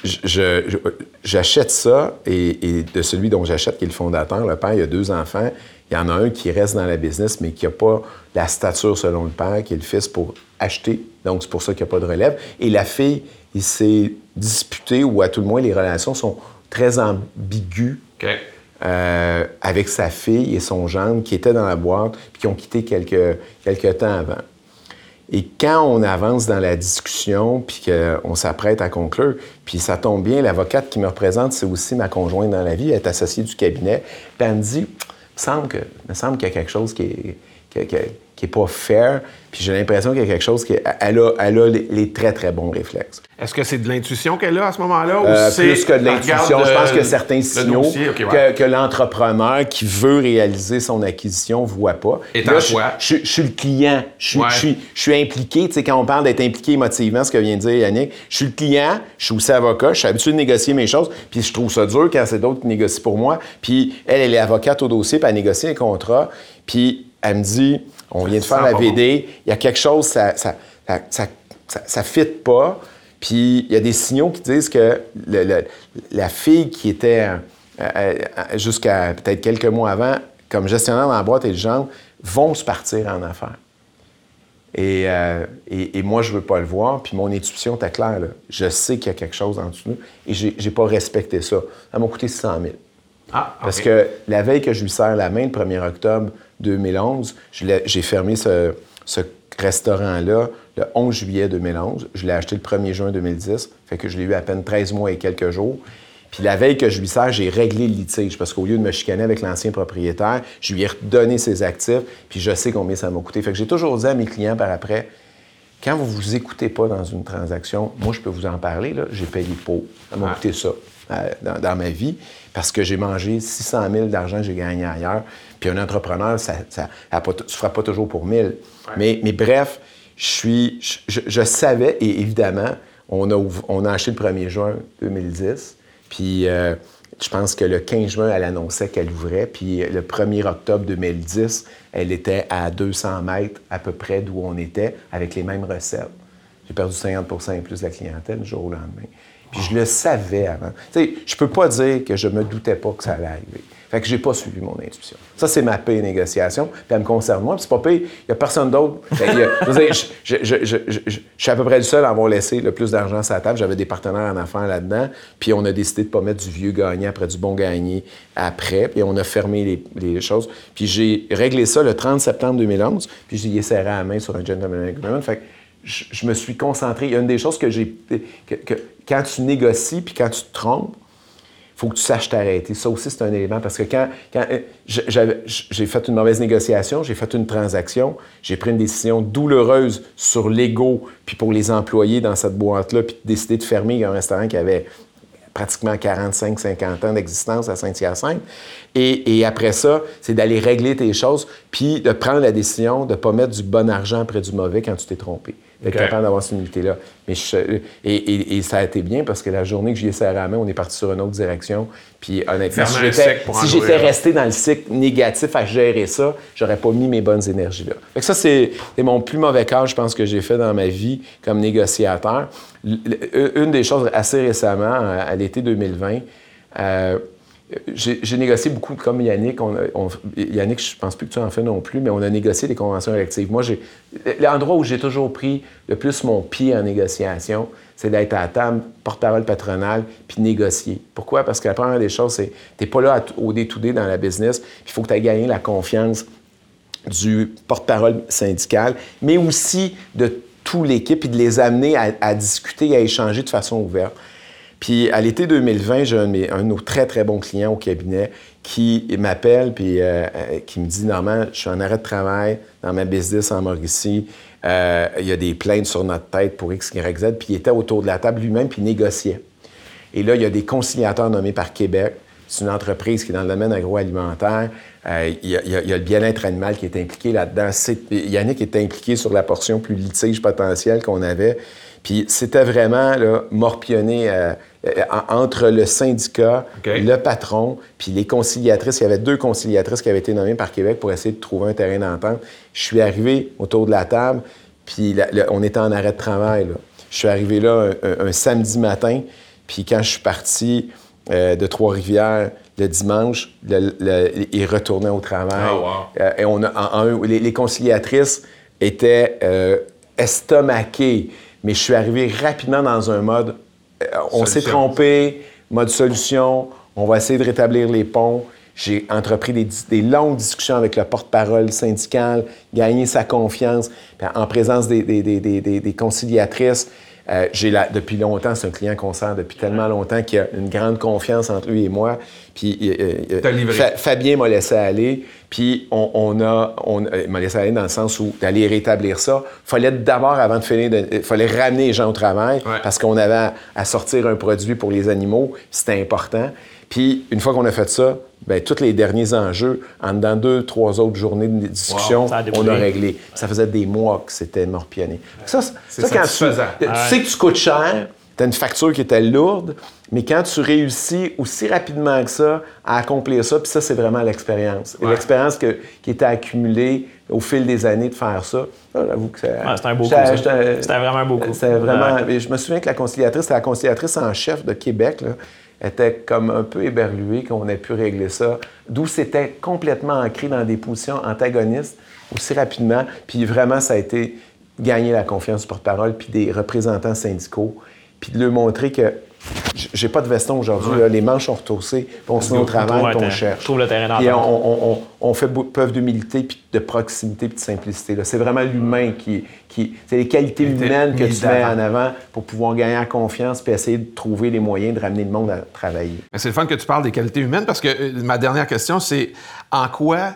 Speaker 1: j'achète ça et, de celui dont j'achète, qui est le fondateur, le père, il a deux enfants. Il y en a un qui reste dans la business, mais qui n'a pas la stature selon le père, qui est le fils pour acheter. Donc, c'est pour ça qu'il n'y a pas de relève. Et la fille, il s'est disputé, ou à tout le moins, les relations sont très ambiguës. Euh, avec sa fille et son gendre qui étaient dans la boîte puis qui ont quitté quelques, quelques temps avant. Et quand on avance dans la discussion puis qu'on s'apprête à conclure, puis ça tombe bien, l'avocate qui me représente, c'est aussi ma conjointe dans la vie, elle est associée du cabinet, puis elle me dit, me semble que- me semble qu'il y a quelque chose qui est, qui- qui est pas fair, puis j'ai l'impression qu'il y a quelque chose qui... Elle a, elle a les, les très, très bons réflexes.
Speaker 2: Est-ce que c'est de l'intuition qu'elle a à ce moment-là? ou
Speaker 1: Euh,
Speaker 2: c'est-
Speaker 1: plus que de l'intuition. Je pense que certains signaux
Speaker 2: ouais.
Speaker 1: que, que l'entrepreneur qui veut réaliser son acquisition ne voit pas. Là, je, je- je suis le client. Je
Speaker 2: Ouais.
Speaker 1: je suis impliqué. Tu sais, quand on parle d'être impliqué émotivement, ce que vient de dire Yannick, je suis le client, je suis aussi avocat, je suis habitué de négocier mes choses, puis je trouve ça dur quand c'est d'autres qui négocient pour moi. Puis elle, elle est avocate au dossier, puis elle négocie un contrat, puis elle me dit, on vient de faire la VD, il y a quelque chose, ça ça, ça, ça, fit pas. Puis il y a des signaux qui disent que le- le- la fille qui était euh, euh, jusqu'à peut-être quelques mois avant comme gestionnaire dans la boîte et le genre vont se partir en affaires. Et, euh, et- et moi, je veux pas le voir. Puis mon intuition était claire. là. Je sais qu'il y a quelque chose en dessous. Et j'ai pas respecté ça. Ça m'a coûté 100 000.
Speaker 2: Ah,
Speaker 1: Parce que la veille que je lui serre la main, le 1er octobre 2011, je l'ai- j'ai fermé ce, ce restaurant-là le 11 juillet 2011. Je l'ai acheté le 1er juin 2010. Fait que je l'ai eu à peine 13 mois et quelques jours. Puis la veille que je lui sers, j'ai réglé le litige parce qu'au lieu de me chicaner avec l'ancien propriétaire, je lui ai redonné ses actifs, puis je sais combien ça m'a coûté. Fait que j'ai toujours dit à mes clients par après, quand vous vous écoutez pas dans une transaction, moi, je peux vous en parler, j'ai payé pour. Ça m'a
Speaker 2: Ouais.
Speaker 1: coûté ça euh, dans, dans ma vie parce que j'ai mangé 600 000 d'argent que j'ai gagné ailleurs. Puis un entrepreneur, ça ne se fera pas toujours pour 1000. Mais, mais bref, je suis, je, savais, et évidemment, on a, on a acheté le 1er juin 2010. Puis euh, je pense que le 15 juin, elle annonçait qu'elle ouvrait. Puis le 1er octobre 2010, elle était à 200 mètres à peu près d'où on était, avec les mêmes recettes. J'ai perdu 50 et plus de la clientèle du jour au lendemain. Puis je le savais avant. Tu sais, je peux pas dire que je me doutais pas que ça allait arriver. Fait que j'ai pas suivi mon intuition. Ça, c'est ma paix négociation, puis elle me concerne moi, puis c'est pas pire. Il y a personne d'autre. Je suis à peu près le seul à avoir laissé le plus d'argent sur la table. J'avais des partenaires en affaires là-dedans, puis on a décidé de pas mettre du vieux gagnant après du bon gagné après, puis on a fermé les, choses. Puis j'ai réglé ça le 30 septembre 2011, puis j'y ai serré la main sur un gentleman agreement. Fait que je, me suis concentré. Il y a une des choses que j'ai... Que- quand tu négocies, puis quand tu te trompes, faut que tu saches t'arrêter. Ça aussi, c'est un élément parce que quand, euh, j'ai fait une mauvaise négociation, j'ai fait une transaction, j'ai pris une décision douloureuse sur l'ego, puis pour les employés dans cette boîte-là, puis décidé de fermer un restaurant qui avait pratiquement 45-50 ans d'existence à Saint-Hyacinthe. Et, et après ça, c'est d'aller régler tes choses, puis de prendre la décision de ne pas mettre du bon argent après du mauvais quand tu t'es trompé. D'être
Speaker 2: OK.
Speaker 1: capable d'avoir cette unité-là. Mais je- et, et- et ça a été bien parce que la journée que j'y ai serré la main, on est parti sur une autre direction. Puis honnêtement, si j'étais si resté dans le cycle négatif à gérer ça, j'aurais pas mis mes bonnes énergies là. Fait que ça, c'est mon plus mauvais cas, je pense, que j'ai fait dans ma vie comme négociateur. Une des choses assez récemment, à à l'été 2020, euh, j'ai négocié beaucoup, comme Yannick. Yannick, je pense plus que tu en fais non plus, mais on a négocié des conventions collectives. Moi, l'endroit où j'ai toujours pris le plus mon pied en négociation, c'est d'être à la table, porte-parole patronale, puis négocier. Pourquoi? Parce que la première des choses, c'est tu n'es pas là au day-to-day dans la business, il faut que tu aies gagné la confiance du porte-parole syndical, mais aussi de toute l'équipe, puis de les amener à, à discuter et à échanger de façon ouverte. Puis à l'été 2020, j'ai un, un de nos très, très bons clients au cabinet qui m'appelle puis euh, euh, qui me dit Normand, je suis en arrêt de travail dans ma business en Mauricie. Euh, il y a des plaintes sur notre tête pour X, Y, Z. Puis il était autour de la table lui-même puis il négociait. Et là, il y a des conciliateurs nommés par Québec. C'est une entreprise qui est dans le domaine agroalimentaire. Il, y a, il y a- le bien-être animal qui est impliqué là-dedans. Yannick est impliqué sur la portion plus litige potentielle qu'on avait. Puis c'était vraiment là, en- entre le syndicat, le patron, puis les conciliatrices. Il y avait deux conciliatrices qui avaient été nommées par Québec pour essayer de trouver un terrain d'entente. Je suis arrivé autour de la table, puis la- le- on était en arrêt de travail. là. Je suis arrivé là un, un- un samedi matin, puis quand je suis parti euh, de Trois-Rivières le dimanche, le- le- ils retournaient au travail.
Speaker 2: Oh, wow.
Speaker 1: Euh, et on a, en- en- les, les conciliatrices étaient euh, estomaquées, mais je suis arrivé rapidement dans un mode euh, on s'est trompé, mode solution, on va essayer de rétablir les ponts. J'ai entrepris des, longues discussions avec le porte-parole syndical, gagné sa confiance, en présence des conciliatrices. Euh, j'ai la- depuis longtemps, c'est un client qu'on sert depuis tellement longtemps qu'il y a une grande confiance entre lui et moi. Puis euh, euh. Fa- Fabien m'a laissé aller, puis on, on a, on, il m'a laissé aller dans le sens où d'aller rétablir ça. fallait d'abord, avant de finir, il fallait ramener les gens au travail
Speaker 2: Ouais.
Speaker 1: parce qu'on avait à, à sortir un produit pour les animaux, c'était important. Puis une fois qu'on a fait ça, ben tous les derniers enjeux, en dedans deux, trois autres journées de discussion,
Speaker 3: Wow, ça a
Speaker 1: on a réglé. Ça faisait des mois que c'était morpionné. Ça, quand tu, tu sais que tu coûtes cher, tu as une facture qui était lourde, mais quand tu réussis aussi rapidement que ça à accomplir ça, puis ça, c'est vraiment l'expérience.
Speaker 2: Ouais.
Speaker 1: L'expérience que- qui était accumulée au fil des années de faire ça, ça, j'avoue que c'est...
Speaker 3: Ouais, c'était un beau C'était vraiment un beau coup.
Speaker 1: C'était vraiment... Je me souviens que la conciliatrice, c'était la conciliatrice en chef de Québec, là, était comme un peu éberluée qu'on ait pu régler ça, d'où c'était complètement ancré dans des positions antagonistes aussi rapidement. Puis vraiment, ça a été gagner la confiance du porte-parole puis des représentants syndicaux, puis de leur montrer que j'ai pas de veston aujourd'hui, les manches sont retroussées, puis on se met au travail, on cherche.
Speaker 3: trouve le terrain
Speaker 1: Puis
Speaker 3: d'entente.
Speaker 1: on, on- on- on fait preuve d'humilité, puis de proximité, puis de simplicité. C'est vraiment l'humain qui, qui... C'est les qualités humaines que tu mets en avant pour pouvoir gagner en confiance, puis essayer de trouver les moyens de ramener le monde à travailler.
Speaker 2: C'est le fun que tu parles des qualités humaines parce que euh, ma dernière question, c'est en quoi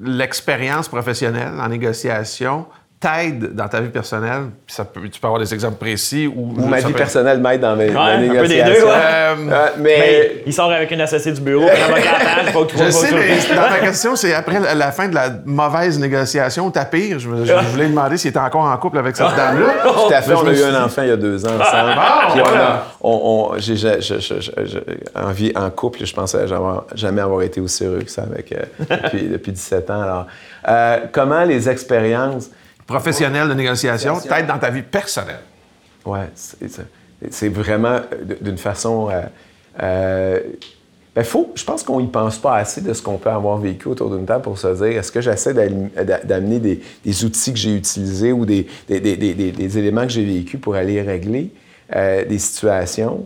Speaker 2: l'expérience professionnelle en négociation t'aide dans ta vie personnelle? Puis ça peut- tu peux avoir des exemples précis ou,
Speaker 1: Ou ma vie
Speaker 2: peut-
Speaker 1: personnelle m'aide dans mes, ma
Speaker 3: un peu des deux, ouais.
Speaker 2: Euh,
Speaker 1: Euh, mais...
Speaker 3: Mais il sort avec une associée du bureau, puis un avocat à table, faut que tu
Speaker 2: Je sais, mais dans ma question, c'est après la, fin de la mauvaise négociation, ta pire. Je, voulais demander s'il était encore en couple avec cette dame-là.
Speaker 1: Tout à fait. On a eu un enfant il y a deux ans ensemble.
Speaker 2: Ah,
Speaker 1: Puis on
Speaker 2: voilà.
Speaker 1: on, on- j'ai, j'ai- j'ai- j'ai- j'ai- en, vie, en couple, je pensais jamais, jamais avoir été aussi heureux que ça avec, euh, depuis, depuis 17 ans. Alors, Euh, comment les expériences
Speaker 2: Professionnel de négociation t'aide dans ta vie personnelle.
Speaker 1: Ouais, c'est, vraiment euh, d'une façon. euh, euh, ben, faut, je pense qu'on y pense pas assez de ce qu'on peut avoir vécu autour d'une table pour se dire est-ce que j'essaie d'amener des, des outils que j'ai utilisés ou des, éléments que j'ai vécus pour aller régler euh, des situations?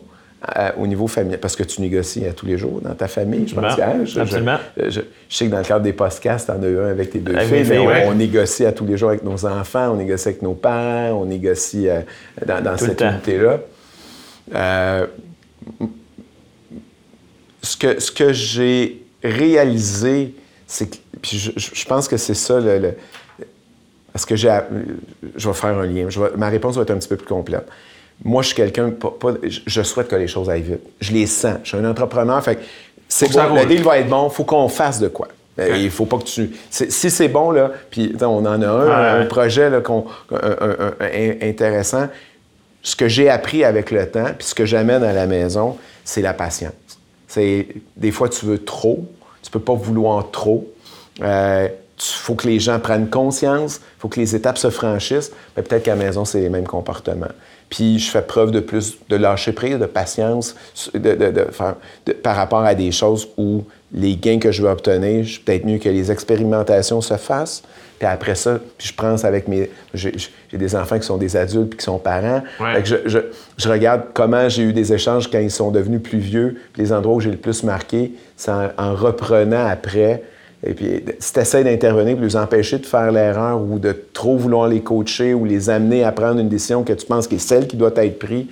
Speaker 1: Euh, au niveau familial. Parce que tu négocies à tous les jours dans ta famille. Je pense hein, je,
Speaker 3: Absolument.
Speaker 1: je, je sais que dans le cadre des podcasts, tu en as eu un avec tes deux
Speaker 3: Avec
Speaker 1: filles, mais on, négocie à tous les jours avec nos enfants, on négocie avec nos parents, on négocie euh, dans, cette unité-là. Euh, ce que, ce que j'ai réalisé, c'est que. Puis je, pense que c'est ça le. le- parce que j'ai. app- Je vais faire un lien. Je vais- ma réponse va être un petit peu plus complète. Moi, je suis quelqu'un. pas- pas- je- souhaite que les choses aillent vite. Je les sens. Je suis un entrepreneur. Fait c'est bon. Le deal va être bon. Il faut qu'on fasse de quoi. Euh, Il faut pas que tu. Si c'est bon, là, puis on en a un, un projet là, qu'on- un- un- un- un- intéressant. Ce que j'ai appris avec le temps, puis ce que j'amène à la maison, c'est la patience. C'est des fois tu veux trop, tu peux pas vouloir trop. Euh, il faut que les gens prennent conscience, il faut que les étapes se franchissent. Mais peut-être qu'à la maison, c'est les mêmes comportements. Puis je fais preuve de plus de lâcher prise, de patience de- de- de par rapport à des choses où les gains que je veux obtenir, je- peut-être mieux que les expérimentations se fassent. Puis après ça, puis je pense avec mes... J'ai j'ai des enfants qui sont des adultes puis qui sont parents.
Speaker 2: Ouais.
Speaker 1: Fait que je, je- je regarde comment j'ai eu des échanges quand ils sont devenus plus vieux. Puis les endroits où j'ai le plus marqué, c'est en, en reprenant après. Et puis, si tu essaies d'intervenir pour les empêcher de faire l'erreur ou de trop vouloir les coacher ou les amener à prendre une décision que tu penses qui est celle qui doit être prise,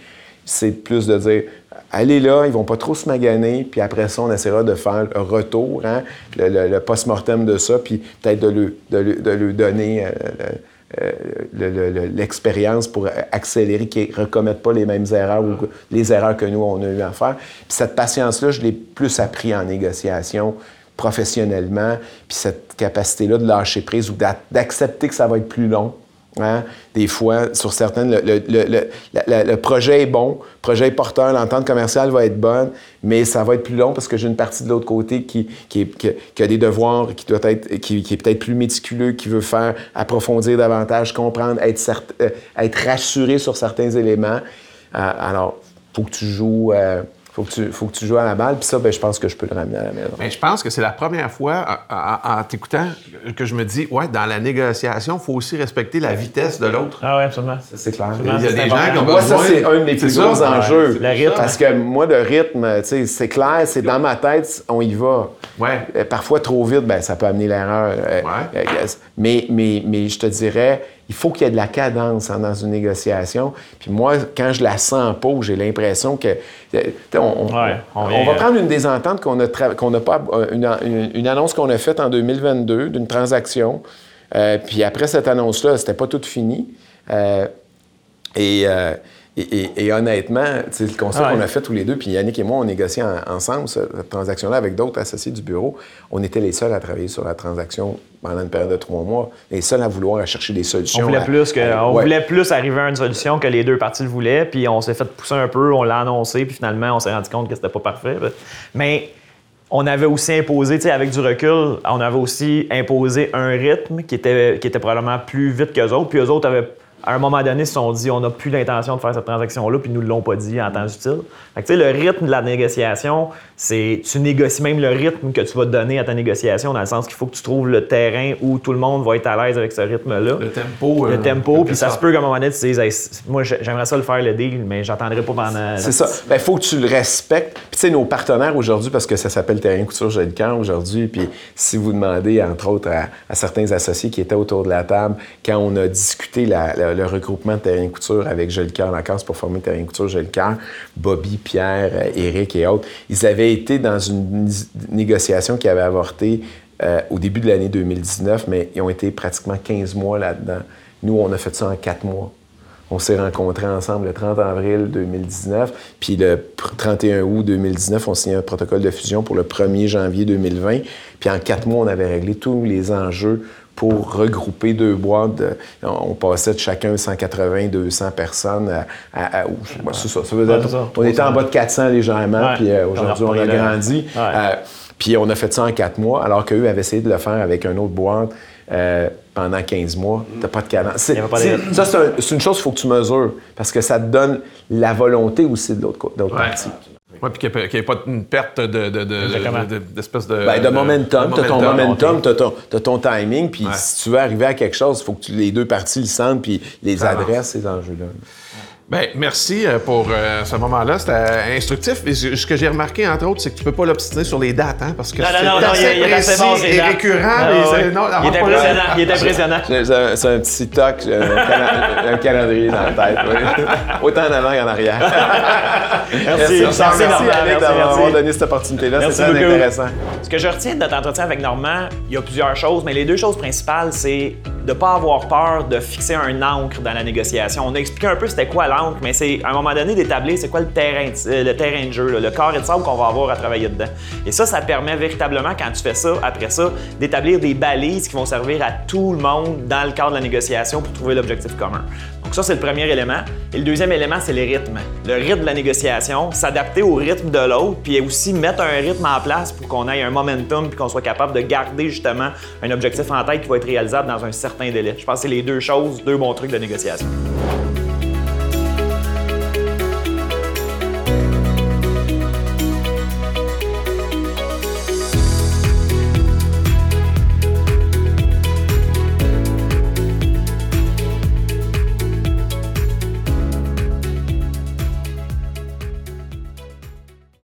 Speaker 1: c'est plus de dire allez là, ils vont pas trop se maganer, puis après ça, on essaiera de faire le retour, hein, le, post-mortem de ça, puis peut-être de lui, donner euh, euh, le- le- le- l'expérience pour accélérer, qu'ils ne recommettent pas les mêmes erreurs ou les erreurs que nous, on a eu à faire. Puis cette patience-là, je l'ai plus appris en négociation professionnellement, puis cette capacité-là de lâcher prise ou d'a- d'accepter que ça va être plus long Hein? Des fois, sur certaines, le, le- projet est bon, le projet est porteur, l'entente commerciale va être bonne, mais ça va être plus long parce que j'ai une partie de l'autre côté qui, qui, qui- a des devoirs, qui doit être, qui, est peut-être plus méticuleux, qui veut faire approfondir davantage, comprendre, être, euh, être rassuré sur certains éléments. Euh, alors, faut que tu joues. euh, faut que, tu, faut que tu joues à la balle, puis ça, ben, je pense que je peux le ramener à la maison.
Speaker 2: Mais je pense que c'est la première fois, en, t'écoutant, que je me dis, ouais, dans la négociation, il faut aussi respecter la vitesse de l'autre.
Speaker 3: Ah oui, absolument.
Speaker 1: C'est clair.
Speaker 2: Il y a des gens qui ont
Speaker 1: Moi, ça, c'est un de mes plus gros enjeux.
Speaker 3: Le rythme.
Speaker 1: Parce que moi, le rythme, tu sais, c'est clair, c'est dans ma tête, on y va.
Speaker 2: Ouais.
Speaker 1: Euh, Parfois, trop vite, ben, ça peut amener l'erreur. Euh,
Speaker 2: Ouais.
Speaker 1: euh, mais, mais, mais je te dirais, il faut qu'il y ait de la cadence hein, dans une négociation. Puis moi, quand je la sens pas, j'ai l'impression que. euh, on, on-
Speaker 3: Ouais, on
Speaker 1: on
Speaker 3: vient,
Speaker 1: va
Speaker 3: euh,
Speaker 1: prendre une désentente qu'on a, qu'on n'a pas. euh, Une, une- une annonce qu'on a faite en 2022 d'une transaction. Euh, puis après cette annonce-là, c'était pas tout fini. Euh, et, euh, et, et- et honnêtement, le constat
Speaker 3: Ah ouais.
Speaker 1: qu'on a fait tous les deux, puis Yannick et moi, on négociait en- ensemble ce- cette transaction-là avec d'autres associés du bureau. On était les seuls à travailler sur la transaction pendant une période de trois mois, les seuls à vouloir chercher des solutions.
Speaker 3: On voulait
Speaker 1: à-
Speaker 3: plus que,
Speaker 1: à-
Speaker 3: on
Speaker 1: ouais.
Speaker 3: voulait plus arriver à une solution que les deux parties le voulaient, puis on s'est fait pousser un peu, on l'a annoncé, puis finalement on s'est rendu compte que c'était pas parfait. Mais on avait aussi imposé, avec du recul, on avait aussi imposé un rythme qui était, qui était probablement plus vite qu'eux autres, puis eux autres avaient à un moment donné, ils se sont dit on n'a plus l'intention de faire cette transaction-là, puis ils nous l'ont pas dit en temps utile. Fait que, tu sais, le rythme de la négociation, c'est tu négocies même le rythme que tu vas donner à ta négociation, dans le sens qu'il faut que tu trouves le terrain où tout le monde va être à l'aise avec ce rythme-là
Speaker 2: Le tempo.
Speaker 3: le
Speaker 2: euh,
Speaker 3: tempo,
Speaker 2: quelque
Speaker 3: puis ça se peut qu'à un moment donné, tu dises, Hey, moi, j'ai- j'aimerais ça le faire le deal, mais j'attendrai pas pendant.
Speaker 1: C'est ça. Il faut que tu le respectes. Puis, tu sais, nos partenaires aujourd'hui, parce que ça s'appelle Terrain Couture J'ai le cœur aujourd'hui, puis si vous demandez, entre autres, à, à certains associés qui étaient autour de la table, quand on a discuté la- la- le regroupement de Terrain Couture avec en c'est pour former Terrain Couture cœur, Bobby, Pierre, euh, Éric et autres, ils avaient été dans une négociation qui avait avorté euh, au début de l'année 2019, mais ils ont été pratiquement 15 mois là-dedans. Nous, on a fait ça en 4 mois. On s'est rencontrés ensemble le 30 avril 2019, puis le pr- 31 août 2019, on signait un protocole de fusion pour le 1er janvier 2020. Puis en quatre mois, on avait réglé tous les enjeux pour regrouper deux boîtes. de- on passait de chacun 180, 200 personnes à... à- à- ou- ouais, c'est ça, ça veut dire-
Speaker 3: Ouais, c'est ça.
Speaker 1: on était en bas de 400 légèrement,
Speaker 3: Ouais.
Speaker 1: puis euh, aujourd'hui, on a grandi.
Speaker 3: Ouais.
Speaker 1: Euh, puis on a fait ça en quatre mois, alors qu'eux avaient essayé de le faire avec un autre boîte euh, pendant 15 mois. T'as pas de cadence. C'est-
Speaker 3: Il y avait pas de rythme.
Speaker 1: ça, c'est un- c'est une chose qu'il faut que tu mesures, parce que ça te donne la volonté aussi de l'autre partie.
Speaker 2: Ouais, puis qu'il n'y ait, pas une perte de, de, de- de- d'espèce de,
Speaker 1: Ben, de momentum, tu as ton momentum, tu as ton, timing, puis
Speaker 2: Ouais.
Speaker 1: si tu veux arriver à quelque chose, il faut que tu- les deux parties le sentent, puis les adressent, ces enjeux-là.
Speaker 2: Ben, merci euh, pour euh, ce moment-là. C'était euh, instructif. Et ce que j'ai remarqué, entre autres, c'est que tu peux pas l'obstiner sur les dates, hein, parce que c'est assez précis et récurrent.
Speaker 3: Ah, il est
Speaker 2: pas-
Speaker 3: impressionnant. Il est impressionnant.
Speaker 1: C'est un petit toc, j'ai un, calendrier dans la tête. oui. Autant en avant qu'en arrière.
Speaker 3: Merci,
Speaker 1: Merci,
Speaker 3: merci,
Speaker 1: merci, d'avoir donné cette opportunité-là. C'est très
Speaker 3: beaucoup.
Speaker 1: intéressant.
Speaker 3: Ce que je retiens de notre entretien avec Normand, il y a plusieurs choses, mais les deux choses principales, c'est de ne pas avoir peur de fixer un encre dans la négociation. On a expliqué un peu c'était quoi l'encre, mais c'est à un moment donné d'établir c'est quoi le terrain, euh, le terrain de jeu, le carré de sable qu'on va avoir à travailler dedans. Et ça, ça permet véritablement, quand tu fais ça, après ça, d'établir des balises qui vont servir à tout le monde dans le cadre de la négociation pour trouver l'objectif commun. Donc ça, c'est le premier élément. Et le deuxième élément, c'est les rythmes. Le rythme de la négociation, s'adapter au rythme de l'autre, puis aussi mettre un rythme en place pour qu'on ait un momentum, puis qu'on soit capable de garder justement un objectif en tête qui va être réalisable dans un certain délai. Je pense que c'est les deux choses, deux bons trucs de négociation.